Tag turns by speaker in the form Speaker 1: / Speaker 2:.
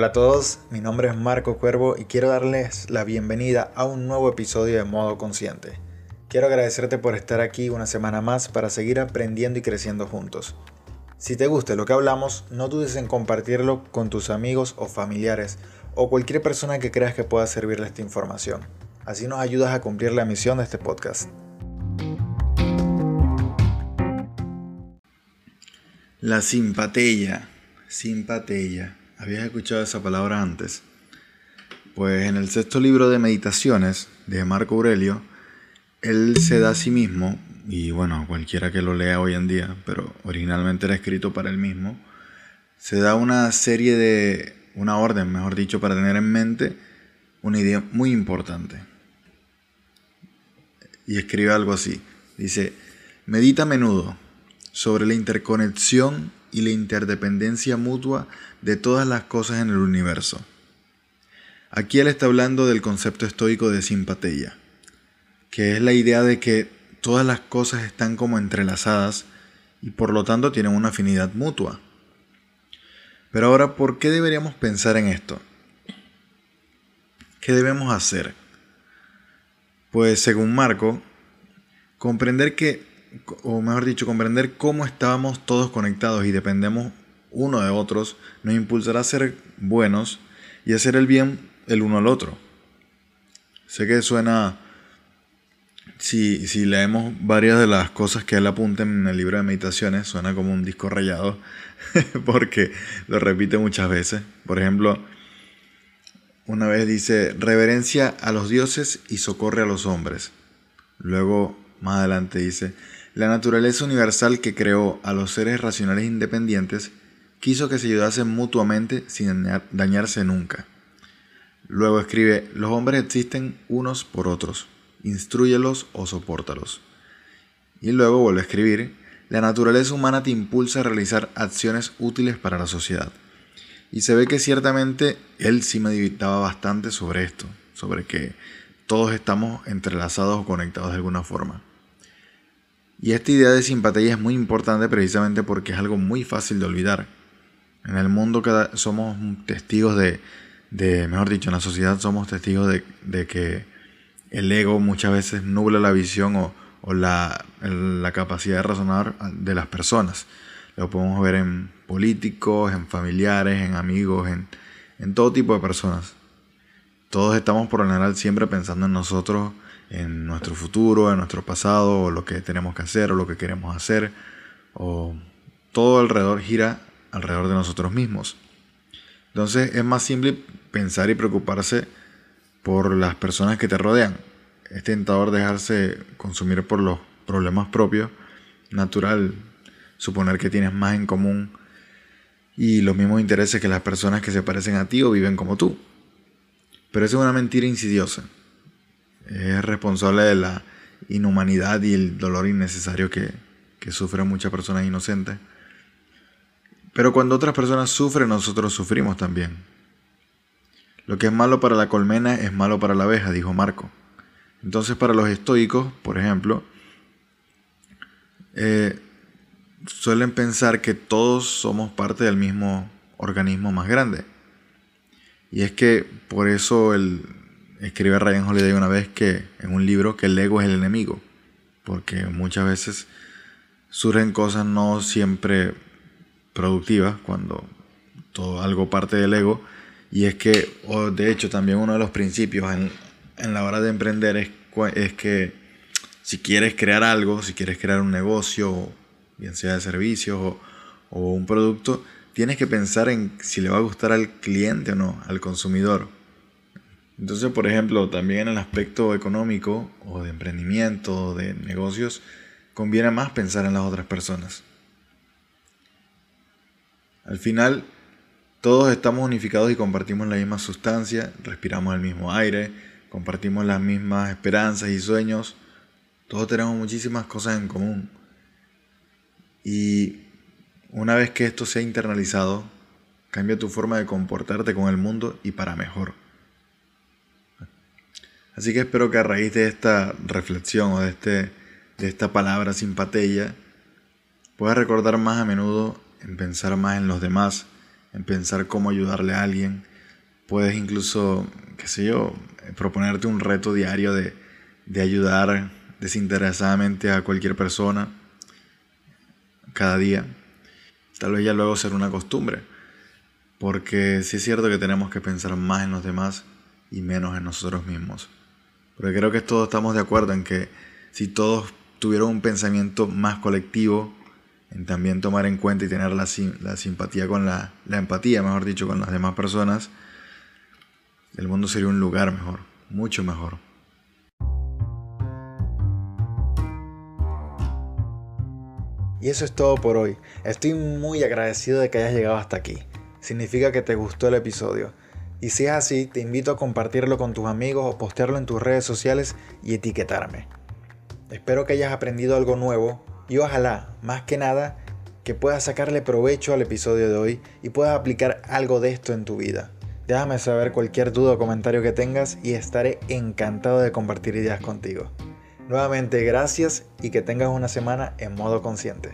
Speaker 1: Hola a todos, mi nombre es Marco Cuervo y quiero darles la bienvenida a un nuevo episodio de Modo Consciente. Quiero agradecerte por estar aquí una semana más para seguir aprendiendo y creciendo juntos. Si te gusta lo que hablamos, no dudes en compartirlo con tus amigos o familiares o cualquier persona que creas que pueda servirle esta información. Así nos ayudas a cumplir la misión de este podcast. La simpatía. Simpatía. ¿Habías escuchado esa palabra antes? Pues en el sexto libro de Meditaciones de Marco Aurelio, él se da a sí mismo, y bueno, cualquiera que lo lea hoy en día, pero originalmente era escrito para él mismo, se da una serie de, una orden, mejor dicho, para tener en mente una idea muy importante. Y escribe algo así. Dice, medita a menudo sobre la interconexión y la interdependencia mutua de todas las cosas en el universo. Aquí él está hablando del concepto estoico de simpatía, que es la idea de que todas las cosas están como entrelazadas y por lo tanto tienen una afinidad mutua. Pero ahora, ¿por qué deberíamos pensar en esto? ¿Qué debemos hacer? Pues según Marco, comprender que o mejor dicho, comprender cómo estábamos todos conectados y dependemos uno de otros, nos impulsará a ser buenos y hacer el bien el uno al otro. Sé que suena, si, si leemos varias de las cosas que él apunta en el libro de meditaciones, suena como un disco rayado, porque lo repite muchas veces. Por ejemplo, una vez dice, reverencia a los dioses y socorre a los hombres. Luego, más adelante dice, la naturaleza universal que creó a los seres racionales independientes quiso que se ayudasen mutuamente sin dañarse nunca. Luego escribe, los hombres existen unos por otros, instruyelos o sopórtalos. Y luego vuelve a escribir, la naturaleza humana te impulsa a realizar acciones útiles para la sociedad. Y se ve que ciertamente él sí meditaba bastante sobre esto, sobre que todos estamos entrelazados o conectados de alguna forma. Y esta idea de simpatía es muy importante precisamente porque es algo muy fácil de olvidar. En el mundo somos testigos de, mejor dicho, en la sociedad somos testigos de, que el ego muchas veces nubla la visión o, la, capacidad de razonar de las personas. Lo podemos ver en políticos, en familiares, en amigos, en, en todo tipo de personas. Todos estamos por lo general siempre pensando en nosotros en nuestro futuro, en nuestro pasado, o lo que tenemos que hacer, o lo que queremos hacer, o todo alrededor gira alrededor de nosotros mismos. Entonces es más simple pensar y preocuparse por las personas que te rodean. Es tentador dejarse consumir por los problemas propios, natural suponer que tienes más en común y los mismos intereses que las personas que se parecen a ti o viven como tú. Pero es una mentira insidiosa es responsable de la inhumanidad y el dolor innecesario que, que sufren muchas personas inocentes. Pero cuando otras personas sufren, nosotros sufrimos también. Lo que es malo para la colmena es malo para la abeja, dijo Marco. Entonces para los estoicos, por ejemplo, eh, suelen pensar que todos somos parte del mismo organismo más grande. Y es que por eso el, escribe Ryan Holiday una vez que en un libro que el ego es el enemigo, porque muchas veces surgen cosas no siempre productivas cuando todo algo parte del ego. Y es que o de hecho también uno de los principios en, en la hora de emprender es, es que si quieres crear algo, si quieres crear un negocio, bien sea de servicios o, o un producto, tienes que pensar en si le va a gustar al cliente o no, al consumidor entonces, por ejemplo, también en el aspecto económico o de emprendimiento o de negocios, conviene más pensar en las otras personas. Al final, todos estamos unificados y compartimos la misma sustancia, respiramos el mismo aire, compartimos las mismas esperanzas y sueños, todos tenemos muchísimas cosas en común. Y una vez que esto sea internalizado, cambia tu forma de comportarte con el mundo y para mejor. Así que espero que a raíz de esta reflexión o de, este, de esta palabra simpatía, puedas recordar más a menudo en pensar más en los demás, en pensar cómo ayudarle a alguien, Puedes incluso, qué sé yo, proponerte un reto diario de, de ayudar desinteresadamente a cualquier persona cada día. Tal vez ya luego ser una costumbre. Porque sí es cierto que tenemos que pensar más en los demás y menos en nosotros mismos. Porque creo que todos estamos de acuerdo en que si todos tuvieran un pensamiento más colectivo, en también tomar en cuenta y tener la, la simpatía con la, la empatía, mejor dicho, con las demás personas, el mundo sería un lugar mejor, mucho mejor.
Speaker 2: Y eso es todo por hoy. Estoy muy agradecido de que hayas llegado hasta aquí. Significa que te gustó el episodio. Y si es así, te invito a compartirlo con tus amigos o postearlo en tus redes sociales y etiquetarme. Espero que hayas aprendido algo nuevo y ojalá, más que nada, que puedas sacarle provecho al episodio de hoy y puedas aplicar algo de esto en tu vida. Déjame saber cualquier duda o comentario que tengas y estaré encantado de compartir ideas contigo. Nuevamente gracias y que tengas una semana en modo consciente.